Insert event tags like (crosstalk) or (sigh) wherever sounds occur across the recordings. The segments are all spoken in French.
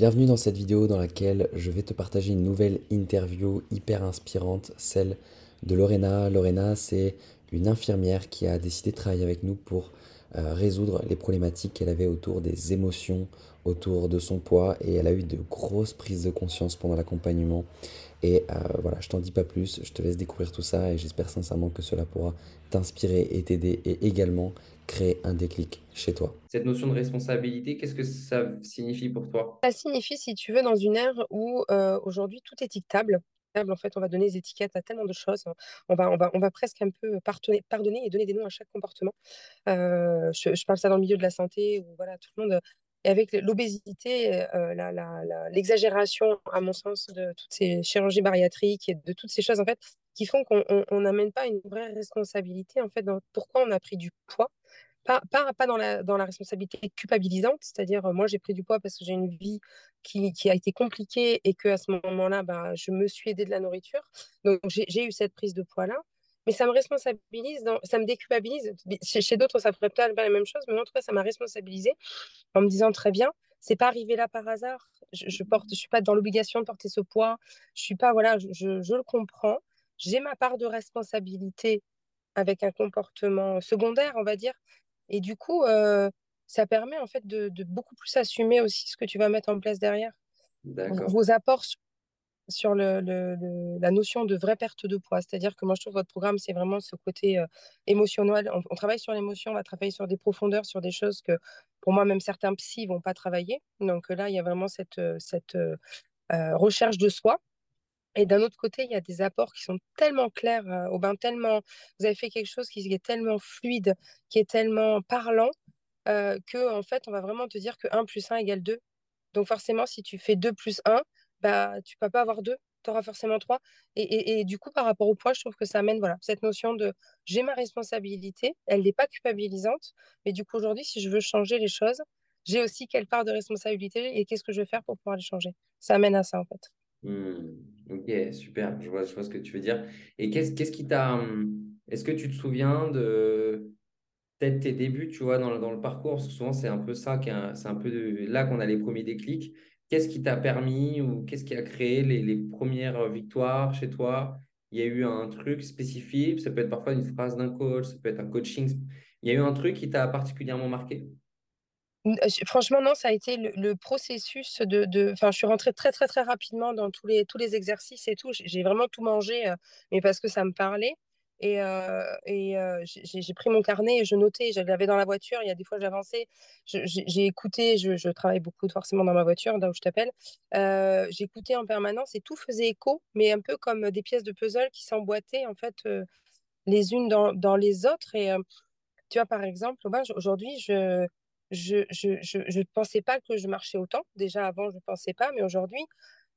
Bienvenue dans cette vidéo dans laquelle je vais te partager une nouvelle interview hyper inspirante, celle de Lorena. Lorena, c'est une infirmière qui a décidé de travailler avec nous pour euh, résoudre les problématiques qu'elle avait autour des émotions, autour de son poids et elle a eu de grosses prises de conscience pendant l'accompagnement. Et euh, voilà, je t'en dis pas plus, je te laisse découvrir tout ça et j'espère sincèrement que cela pourra t'inspirer et t'aider et également créer un déclic chez toi. Cette notion de responsabilité, qu'est-ce que ça signifie pour toi? Ça signifie, si tu veux, dans une ère où euh, aujourd'hui tout est équitable. En fait, on va donner des étiquettes à tellement de choses. On va, on va, on va presque un peu pardonner, pardonner et donner des noms à chaque comportement. Euh, je, je, parle ça dans le milieu de la santé où voilà, tout le monde. Et avec l'obésité, euh, l'exagération, à mon sens, de toutes ces chirurgies bariatriques et de toutes ces choses en fait qui font qu'on n'amène pas une vraie responsabilité en fait dans pourquoi on a pris du poids pas, pas, dans, la, dans la responsabilité culpabilisante, c'est-à-dire moi j'ai pris du poids parce que j'ai une vie qui, qui, a été compliquée et que à ce moment-là, bah, je me suis aidée de la nourriture. Donc j'ai eu cette prise de poids-là. Mais ça me responsabilise, dans, ça me déculpabilise. Chez, chez d'autres, ça pourrait peut-être pas la même chose, mais en tout cas, ça m'a responsabilisé en me disant très bien, c'est pas arrivé là par hasard. Je, je porte, je suis pas dans l'obligation de porter ce poids. Je suis pas, voilà, je, je, je le comprends. J'ai ma part de responsabilité avec un comportement secondaire, on va dire, et du coup, euh, ça permet en fait de, de, beaucoup plus assumer aussi ce que tu vas mettre en place derrière. Vos apports sur, sur le, la notion de vraie perte de poids. C'est-à-dire que moi, je trouve votre programme, c'est vraiment ce côté euh, émotionnel. On, travaille sur l'émotion, on va travailler sur des profondeurs, sur des choses que pour moi, même certains psys vont pas travailler. Donc là, il y a vraiment cette, cette euh, recherche de soi. Et d'un autre côté, il y a des apports qui sont tellement clairs, euh, au bain, tellement. Vous avez fait quelque chose qui est tellement fluide, qui est tellement parlant, euh, que en fait, on va vraiment te dire que 1 plus 1 égale 2. Donc forcément, si tu fais 2 plus 1, bah, tu ne peux pas avoir 2, tu auras forcément 3. Et, et, du coup, par rapport au poids, je trouve que ça amène voilà, cette notion de j'ai ma responsabilité, elle n'est pas culpabilisante, mais du coup, aujourd'hui, si je veux changer les choses, j'ai aussi quelle part de responsabilité et qu'est-ce que je vais faire pour pouvoir les changer. Ça amène à ça, en fait. Mmh. Ok, super, je vois, je vois ce que tu veux dire. Et qu'est-ce qu'est-ce qui t'a. Hum, est-ce que tu te souviens de peut-être tes débuts, tu vois, dans, le, dans le parcours? Parce que souvent, c'est un peu ça, c'est un peu là qu'on a les premiers déclics. Qu'est-ce qui t'a permis ou qu'est-ce qui a créé les, premières victoires chez toi? Il y a eu un truc spécifique, ça peut être parfois une phrase d'un coach, ça peut être un coaching. Il y a eu un truc qui t'a particulièrement marqué? Franchement, non, ça a été le, processus de, de. Enfin, je suis rentrée très, très, très rapidement dans tous les, tous les exercices et tout. J'ai vraiment tout mangé, euh, mais parce que ça me parlait. Et, j'ai pris mon carnet et je notais. Je l'avais dans la voiture. Il y a des fois, j'avançais. J'ai écouté. Je, travaille beaucoup forcément dans ma voiture, là où je t'appelle. J'écoutais en permanence et tout faisait écho, mais un peu comme des pièces de puzzle qui s'emboîtaient, en fait, les unes dans, les autres. Et tu vois, par exemple, aujourd'hui, je je ne je, je, je pensais pas que je marchais autant. Déjà avant, je ne pensais pas, mais aujourd'hui,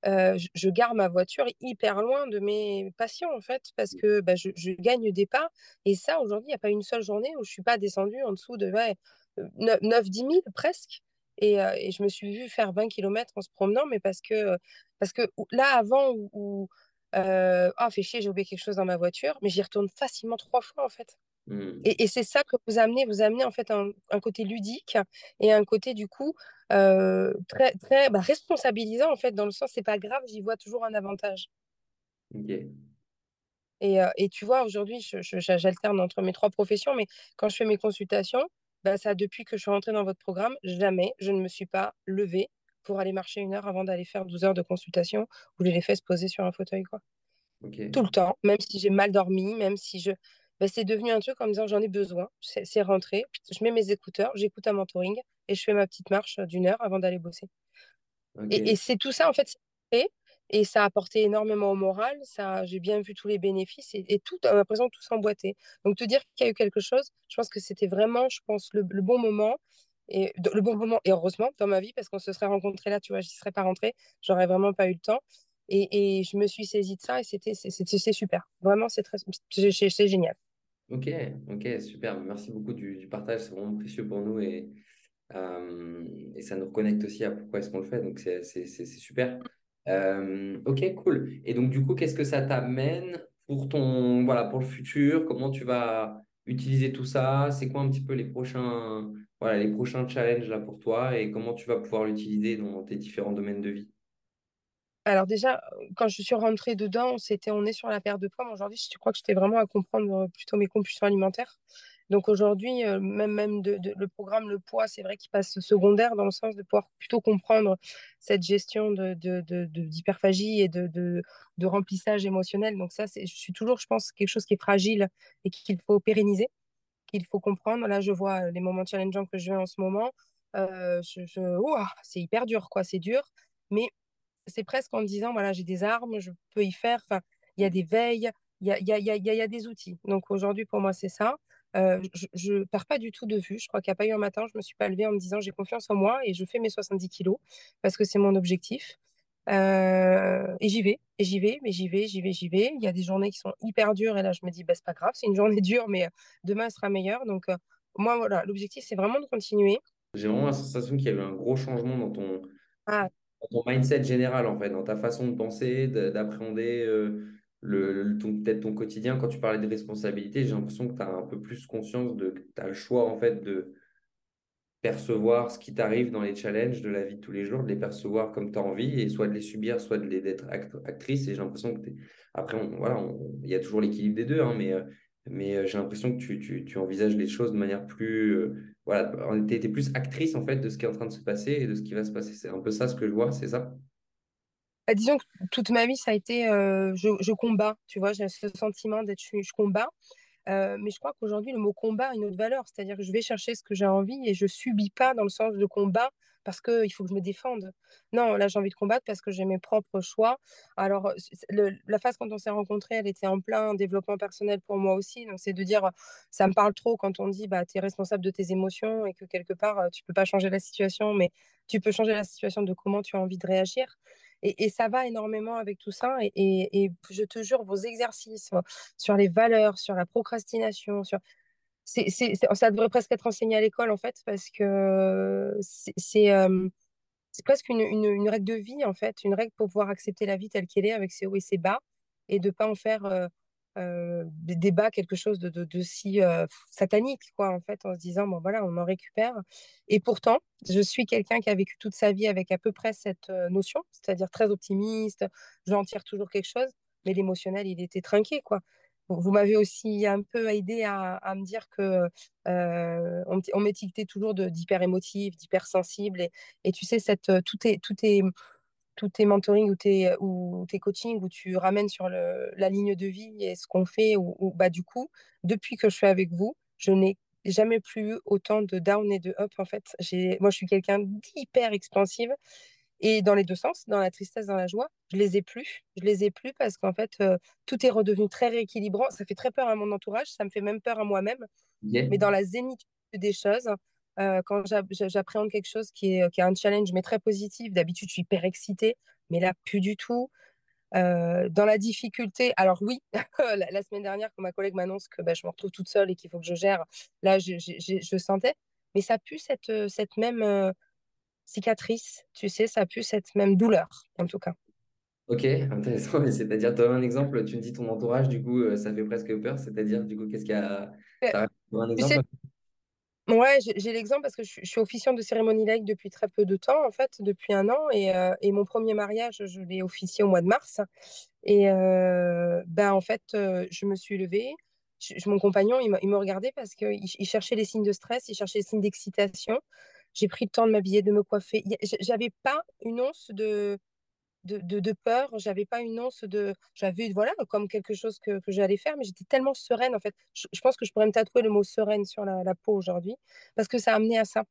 euh, je, je, garde ma voiture hyper loin de mes patients, en fait, parce que bah, je, je, gagne des pas. Et ça, aujourd'hui, il n'y a pas une seule journée où je ne suis pas descendue en dessous de ouais, 9-10 000 presque. Et, euh, et, je me suis vue faire 20 km en se promenant, mais parce que, parce que là, avant, où, où euh, oh, fait chier, j'ai oublié quelque chose dans ma voiture, mais j'y retourne facilement trois fois, en fait. Mmh. Et, et c'est ça que vous amenez, vous amenez en fait un, un côté ludique et un côté du coup euh, très, très bah, responsabilisant en fait, dans le sens c'est pas grave, j'y vois toujours un avantage. Okay. Et, et, tu vois, aujourd'hui, j'alterne entre mes trois professions, mais quand je fais mes consultations, bah, ça, depuis que je suis rentrée dans votre programme, jamais je ne me suis pas levée pour aller marcher une heure avant d'aller faire 12 heures de consultation où j'ai les fesses posées sur un fauteuil. Quoi. Okay. Tout le temps, même si j'ai mal dormi, même si je, ben, c'est devenu un truc en me disant j'en ai besoin. C'est rentré. Je mets mes écouteurs, j'écoute un mentoring et je fais ma petite marche d'une heure avant d'aller bosser. Okay. Et, et c'est tout ça, en fait, et ça a apporté énormément au moral. Ça, j'ai bien vu tous les bénéfices et, et tout, à l'impression tout s'emboîter. Donc, te dire qu'il y a eu quelque chose, je pense que c'était vraiment, je pense, le, le, bon moment. Et le bon moment, et heureusement, dans ma vie, parce qu'on se serait rencontrés là, tu vois, j'y serais pas rentrée, j'aurais vraiment pas eu le temps. Et, et, je me suis saisie de ça et c'était c'est super. Vraiment, c'est génial. Ok, ok, super. Merci beaucoup du, partage. C'est vraiment précieux pour nous et, euh, et ça nous reconnecte aussi à pourquoi est-ce qu'on le fait. Donc, c'est super. Euh, ok, cool. Et donc, du coup, qu'est-ce que ça t'amène pour ton, voilà, pour le futur? Comment tu vas utiliser tout ça? C'est quoi un petit peu les prochains, voilà, les prochains challenges là pour toi et comment tu vas pouvoir l'utiliser dans tes différents domaines de vie? Alors déjà, quand je suis rentrée dedans, c'était on est sur la perte de poids. aujourd'hui, je crois que j'étais vraiment à comprendre plutôt mes compulsions alimentaires. Donc aujourd'hui, même, même le programme Le Poids, c'est vrai qu'il passe secondaire dans le sens de pouvoir plutôt comprendre cette gestion d'hyperphagie et de, remplissage émotionnel. Donc ça, je suis toujours, je pense, quelque chose qui est fragile et qu'il faut pérenniser, qu'il faut comprendre. Là, je vois les moments challengeants que je vis en ce moment. c'est hyper dur, quoi. C'est dur. Mais c'est presque en me disant, voilà, j'ai des armes, je peux y faire. Enfin, il y a des veilles, il y a, y, a, y, a, y a, des outils. Donc aujourd'hui, pour moi, c'est ça. Euh, je ne perds pas du tout de vue. Je crois qu'il n'y a pas eu un matin, je ne me suis pas levée en me disant j'ai confiance en moi et je fais mes 70 kilos parce que c'est mon objectif. Euh, et j'y vais, et j'y vais, mais j'y vais, j'y vais, j'y vais. Il y a des journées qui sont hyper dures et là, je me dis, bah, c'est pas grave, c'est une journée dure, mais demain, elle sera meilleure. Donc, moi, voilà, l'objectif, c'est vraiment de continuer. J'ai vraiment la sensation qu'il y avait un gros changement dans ton, ah, ton mindset général, en fait, dans ta façon de penser, d'appréhender euh, peut-être ton quotidien. Quand tu parlais de responsabilité, j'ai l'impression que tu as un peu plus conscience de que tu as le choix, en fait, de percevoir ce qui t'arrive dans les challenges de la vie de tous les jours, de les percevoir comme tu as envie, et soit de les subir, soit d'être actrice. Et j'ai l'impression que Après, voilà, il y a toujours l'équilibre des deux, hein, mais, euh, mais euh, j'ai l'impression que tu, envisages les choses de manière plus voilà, tu étais plus actrice en fait de ce qui est en train de se passer et de ce qui va se passer. C'est un peu ça ce que je vois, c'est ça? Bah, Disons que toute ma vie, ça a été euh, je, je, combats, tu vois, j'ai ce sentiment d'être je, je combats. Mais je crois qu'aujourd'hui, le mot combat a une autre valeur, c'est-à-dire que je vais chercher ce que j'ai envie et je subis pas dans le sens de combat parce qu'il faut que je me défende. Non, là, j'ai envie de combattre parce que j'ai mes propres choix. Alors, la phase quand on s'est rencontrés, elle était en plein développement personnel pour moi aussi. Donc, c'est de dire, ça me parle trop quand on dit, bah, tu es responsable de tes émotions et que quelque part, tu peux pas changer la situation, mais tu peux changer la situation de comment tu as envie de réagir. Et, ça va énormément avec tout ça. Et, je te jure, vos exercices sur les valeurs, sur la procrastination, sur... c'est ça devrait presque être enseigné à l'école, en fait, parce que c'est c'est presque une, une, règle de vie, en fait, une règle pour pouvoir accepter la vie telle qu'elle est, avec ses hauts et ses bas, et de ne pas en faire euh, des débats, quelque chose de, de, si euh, satanique, quoi, en fait, en se disant, bon, voilà, on en récupère. Et pourtant, je suis quelqu'un qui a vécu toute sa vie avec à peu près cette euh, notion, c'est-à-dire très optimiste, j'en tire toujours quelque chose, mais l'émotionnel, il était trinqué, quoi. Vous, m'avez aussi un peu aidé à, me dire que on m'étiquetait toujours d'hyper émotif, d'hyper sensible, et, et, tu sais, cette, tout est, tout est tous tes mentoring ou tes, ou tes coachings où tu ramènes sur le, la ligne de vie et ce qu'on fait, ou, bah, du coup, depuis que je suis avec vous, je n'ai jamais plus eu autant de down et de up en fait. Moi, je suis quelqu'un d'hyper expansive et dans les deux sens, dans la tristesse, dans la joie, je les ai plus. Je les ai plus parce qu'en fait, euh, tout est redevenu très rééquilibrant. Ça fait très peur à mon entourage, ça me fait même peur à moi-même. Mais dans la zénitude des choses, euh, quand j'appréhende quelque chose qui est, qui est un challenge, mais très positif, d'habitude, je suis hyper excitée, mais là, plus du tout. Euh, dans la difficulté, alors oui, (laughs) la, semaine dernière, quand ma collègue m'annonce que bah, je me retrouve toute seule et qu'il faut que je gère, là, je, je, sentais, mais ça pue cette, euh, cette même cicatrice, tu sais, ça pue cette même douleur, en tout cas. Ok, intéressant. C'est-à-dire, tu as un exemple, tu me dis ton entourage, du coup, ça fait presque peur. C'est-à-dire, du coup, qu'est-ce qu'il y a un exemple? Ouais, j'ai l'exemple parce que je, suis officiante de cérémonie laïque depuis très peu de temps, en fait, depuis un an. Et, euh, et mon premier mariage, je l'ai officié au mois de mars. Et euh, ben, en fait, euh, je me suis levée. mon compagnon, il, il me regardait parce qu'il il cherchait les signes de stress, il cherchait les signes d'excitation. J'ai pris le temps de m'habiller, de me coiffer. J'avais pas une once de, de, peur, j'avais pas une once de. J'avais, voilà, comme quelque chose que, que j'allais faire, mais j'étais tellement sereine, en fait. Je, pense que je pourrais me tatouer le mot sereine sur la, peau aujourd'hui, parce que ça a amené à ça.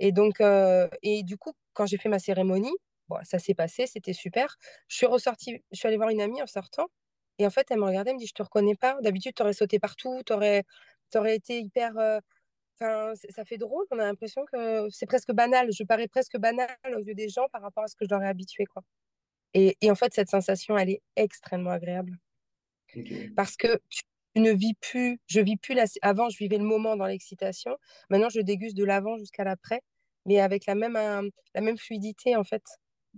Et donc, euh, et du coup, quand j'ai fait ma cérémonie, ça s'est passé, c'était super. Je suis ressortie, je suis allée voir une amie en sortant, et en fait, elle me regardait, elle me dit Je te reconnais pas. D'habitude, tu aurais sauté partout, tu aurais, aurais été hyper. Euh, enfin, ça fait drôle, on a l'impression que c'est presque banal. Je parais presque banal aux yeux des gens par rapport à ce que je leur ai habitué. Quoi. Et, en fait, cette sensation, elle est extrêmement agréable. Parce que tu ne vis plus, je vis plus, la, avant, je vivais le moment dans l'excitation. Maintenant, je déguste de l'avant jusqu'à l'après, mais avec la même, la même fluidité, en fait.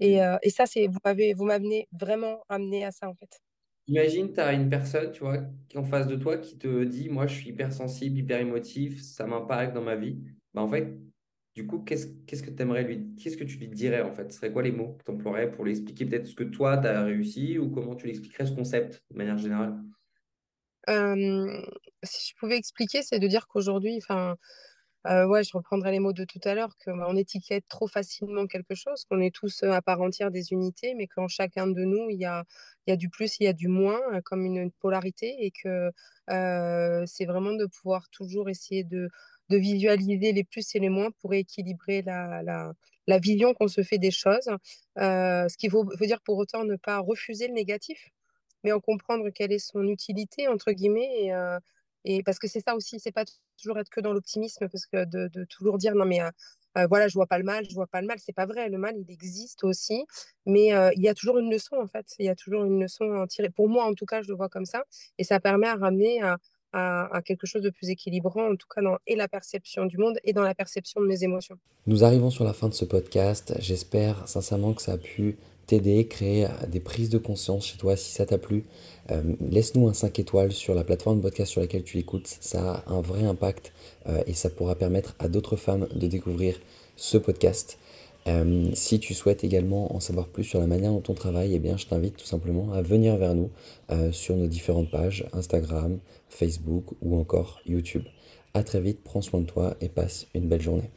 Et, euh, et ça, c'est, vous m'avez, vous m'avez vraiment amené à ça, en fait. Imagine, tu as une personne, tu vois, qui est en face de toi, qui te dit, moi, je suis hyper sensible, hyper émotif, ça m'impacte dans ma vie. bah, en fait, du coup, qu'est-ce qu'est-ce que aimerais lui, qu'est-ce que tu lui dirais en fait? Ce serait quoi les mots que tu emploierais pour lui expliquer peut-être ce que toi, tu as réussi ou comment tu l'expliquerais ce concept de manière générale? si je pouvais expliquer, c'est de dire qu'aujourd'hui, enfin, ouais, je reprendrai les mots de tout à l'heure, qu'on étiquette trop facilement quelque chose, qu'on est tous à part entière des unités, mais qu'en chacun de nous, il y a, y a du plus, il y a du moins, comme une polarité, et que c'est vraiment de pouvoir toujours essayer de, de visualiser les plus et les moins pour équilibrer la, la, la vision qu'on se fait des choses. ce qu'il faut, faut dire pour autant ne pas refuser le négatif, mais en comprendre quelle est son utilité, entre guillemets, et, et parce que c'est ça aussi, c'est pas toujours être que dans l'optimisme, parce que de, toujours dire non mais euh, euh, voilà, je vois pas le mal, je vois pas le mal, c'est pas vrai. Le mal, il existe aussi, mais euh, il y a toujours une leçon en fait. Il y a toujours une leçon à tirer. Pour moi, en tout cas, je le vois comme ça, et ça permet à ramener à, à, quelque chose de plus équilibrant, en tout cas dans et la perception du monde et dans la perception de mes émotions. Nous arrivons sur la fin de ce podcast. J'espère sincèrement que ça a pu t'aider, créer des prises de conscience chez toi si ça t'a plu. Euh, laisse-nous un 5 étoiles sur la plateforme de podcast sur laquelle tu l'écoutes. Ça a un vrai impact euh, et ça pourra permettre à d'autres femmes de découvrir ce podcast. Euh, si tu souhaites également en savoir plus sur la manière dont on travaille, eh je t'invite tout simplement à venir vers nous sur nos différentes pages Instagram, Facebook ou encore YouTube. A très vite, prends soin de toi et passe une belle journée.